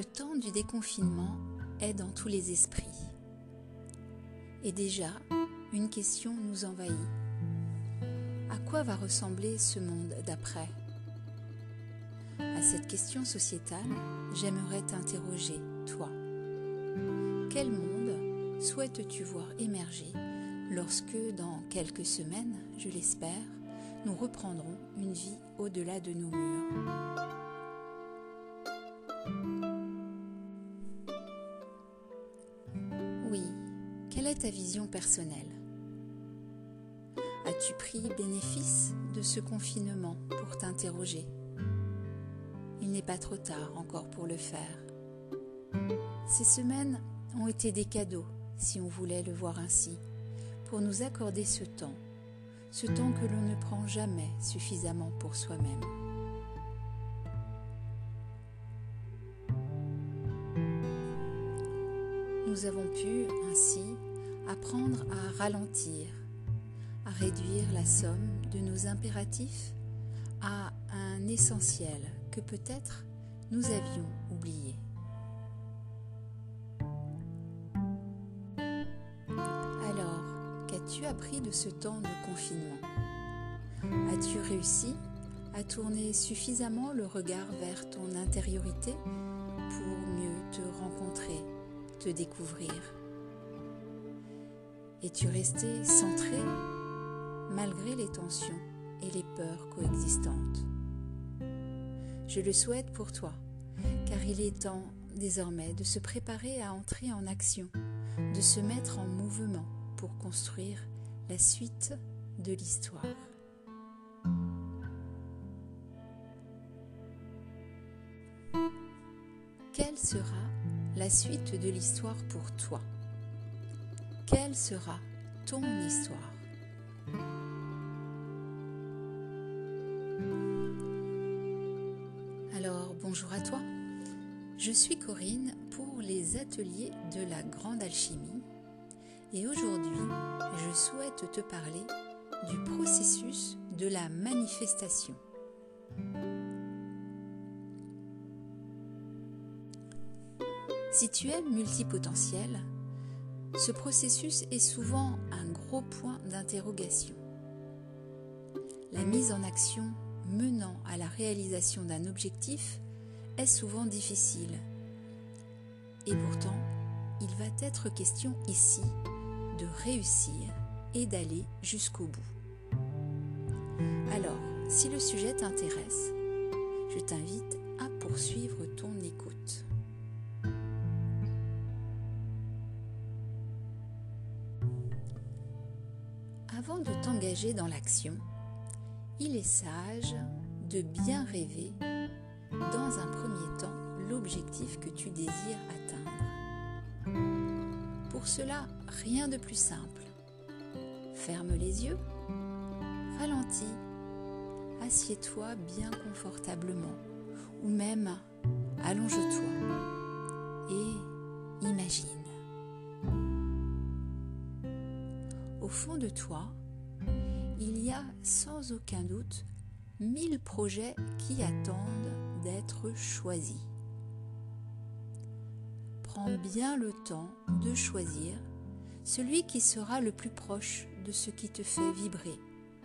Le temps du déconfinement est dans tous les esprits. Et déjà, une question nous envahit. À quoi va ressembler ce monde d'après? À cette question sociétale, j'aimerais t'interroger, toi. Quel monde souhaites-tu voir émerger lorsque, dans quelques semaines, je l'espère, nous reprendrons une vie au-delà de nos murs? Vision personnelle As-tu pris bénéfice de ce confinement pour t'interroger? Il n'est pas trop tard encore pour le faire. Ces semaines ont été des cadeaux, si on voulait le voir ainsi, pour nous accorder ce temps, ce temps que l'on ne prend jamais suffisamment pour soi-même. Nous avons pu ainsi apprendre à ralentir, à réduire la somme de nos impératifs à un essentiel que peut-être nous avions oublié. Alors, qu'as-tu appris de ce temps de confinement? As-tu réussi à tourner suffisamment le regard vers ton intériorité pour mieux te rencontrer, te découvrir? Es-tu resté centré malgré les tensions et les peurs coexistantes Je le souhaite pour toi, car il est temps désormais de se préparer à entrer en action, de se mettre en mouvement pour construire la suite de l'histoire. Quelle sera la suite de l'histoire pour toi? Quelle sera ton histoire? Alors bonjour à toi, je suis Corinne pour les ateliers de la grande alchimie. Et aujourd'hui je souhaite te parler du processus de la manifestation. Si tu es multipotentiel, ce processus est souvent un gros point d'interrogation. La mise en action menant à la réalisation d'un objectif est souvent difficile. Et pourtant, il va être question ici de réussir et d'aller jusqu'au bout. Alors, si le sujet t'intéresse, je t'invite à poursuivre ton écoute. Avant de t'engager dans l'action, il est sage de bien rêver dans un premier temps l'objectif que tu désires atteindre. Pour cela, rien de plus simple. Ferme les yeux, ralentis, assieds-toi bien confortablement ou même allonge-toi et imagine. Fond de toi, il y a sans aucun doute mille projets qui attendent d'être choisis. Prends bien le temps de choisir celui qui sera le plus proche de ce qui te fait vibrer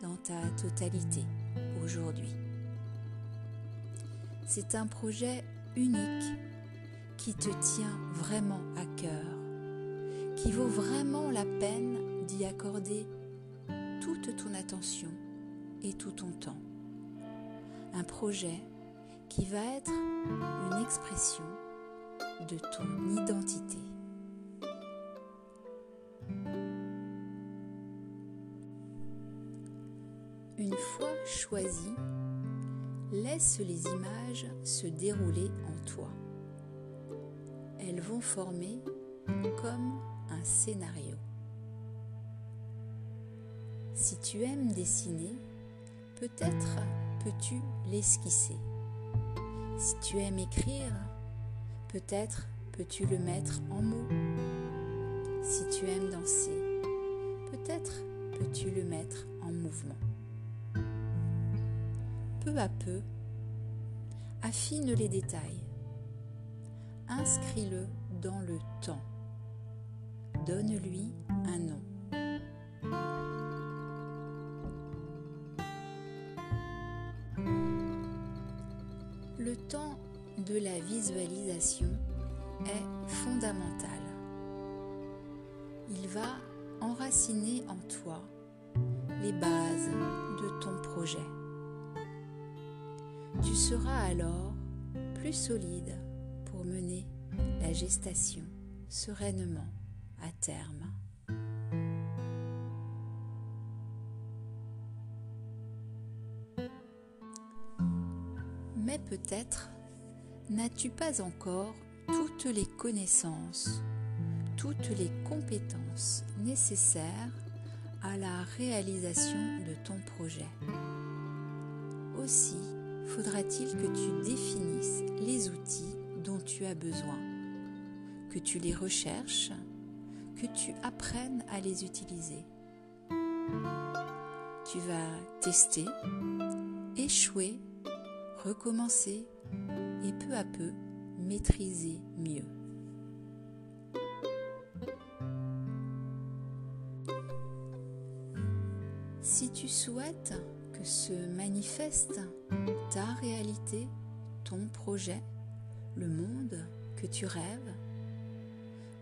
dans ta totalité aujourd'hui. C'est un projet unique qui te tient vraiment à cœur, qui vaut vraiment la peine d'y accorder toute ton attention et tout ton temps. Un projet qui va être une expression de ton identité. Une fois choisi, laisse les images se dérouler en toi. Elles vont former comme un scénario. Si tu aimes dessiner, peut-être peux-tu l'esquisser. Si tu aimes écrire, peut-être peux-tu le mettre en mots. Si tu aimes danser, peut-être peux-tu le mettre en mouvement. Peu à peu, affine les détails. inscris-le dans le temps. Donne-lui un nom. Le temps de la visualisation est fondamental. Il va enraciner en toi les bases de ton projet. Tu seras alors plus solide pour mener la gestation sereinement à terme. Peut-être n'as-tu pas encore toutes les connaissances, toutes les compétences nécessaires à la réalisation de ton projet? Aussi faudra-t-il que tu définisses les outils dont tu as besoin, que tu les recherches, que tu apprennes à les utiliser. Tu vas tester, échouer, recommencer et peu à peu maîtriser mieux. Si tu souhaites que se manifeste ta réalité, ton projet, le monde que tu rêves,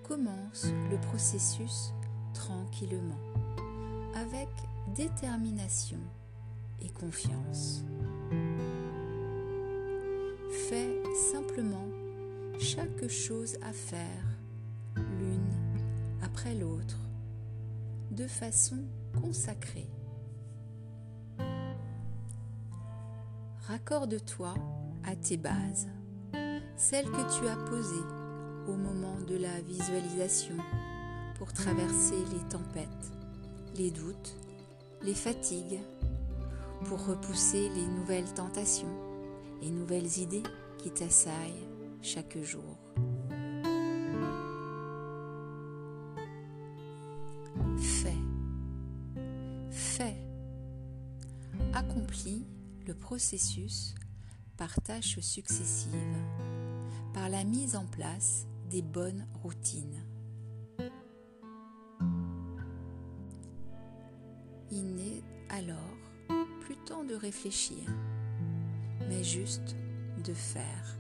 commence le processus tranquillement, avec détermination et confiance. Fais simplement chaque chose à faire l'une après l'autre, de façon consacrée. Raccorde-toi à tes bases, celles que tu as posées au moment de la visualisation pour traverser les tempêtes, les doutes, les fatigues, pour repousser les nouvelles tentations, les nouvelles idées qui t'assaillent chaque jour. Fais, fais, accomplis le processus par tâches successives, par la mise en place des bonnes routines. Il n'est alors plus temps de réfléchir, mais juste de faire.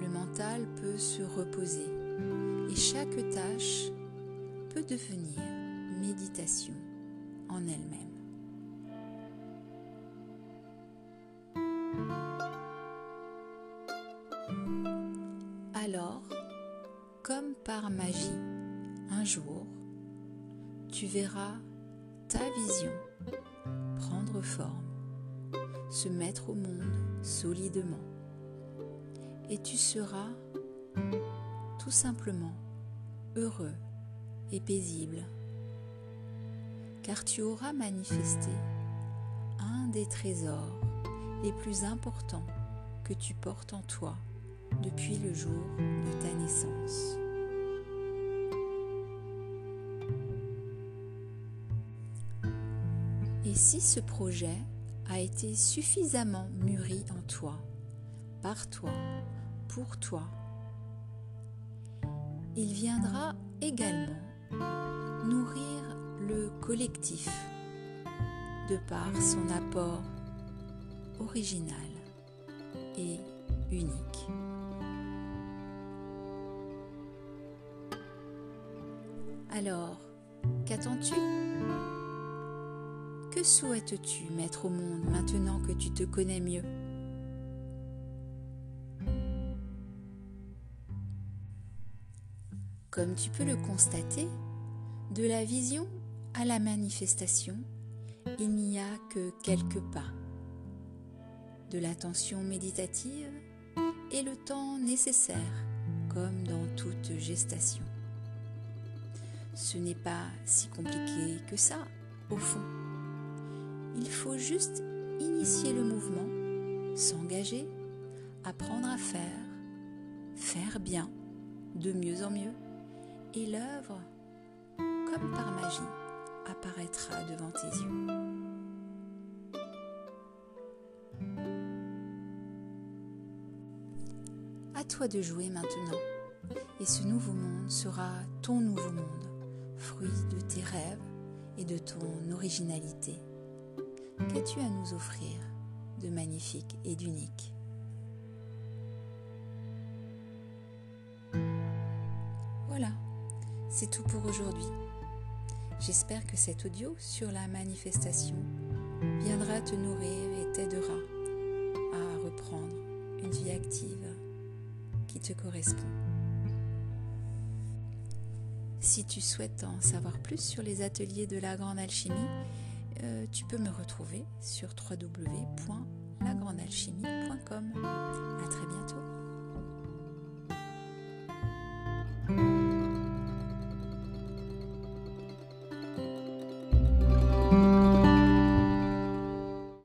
Le mental peut se reposer et chaque tâche peut devenir méditation en elle-même. Alors, comme par magie, un jour, tu verras ta vision prendre forme, se mettre au monde solidement, et tu seras tout simplement heureux et paisible car tu auras manifesté un des trésors les plus importants que tu portes en toi depuis le jour de ta naissance. Si ce projet a été suffisamment mûri en toi, par toi, pour toi, il viendra également nourrir le collectif de par son apport original et unique. Alors, qu'attends-tu? Que souhaites-tu mettre au monde maintenant que tu te connais mieux? Comme tu peux le constater, de la vision à la manifestation, il n'y a que quelques pas. De l'attention méditative et le temps nécessaire, comme dans toute gestation. Ce n'est pas si compliqué que ça, au fond. Il faut juste initier le mouvement, s'engager, apprendre à faire, faire bien, de mieux en mieux, et l'œuvre, comme par magie, apparaîtra devant tes yeux. toi de jouer maintenant. Et ce nouveau monde sera ton nouveau monde, fruit de tes rêves et de ton originalité. Qu'as-tu à nous offrir de magnifique et d'unique Voilà, c'est tout pour aujourd'hui. J'espère que cet audio sur la manifestation viendra te nourrir et t'aidera à reprendre une vie active qui te correspond. Si tu souhaites en savoir plus sur les ateliers de la grande alchimie, euh, tu peux me retrouver sur www.lagrandealchimie.com. À très bientôt.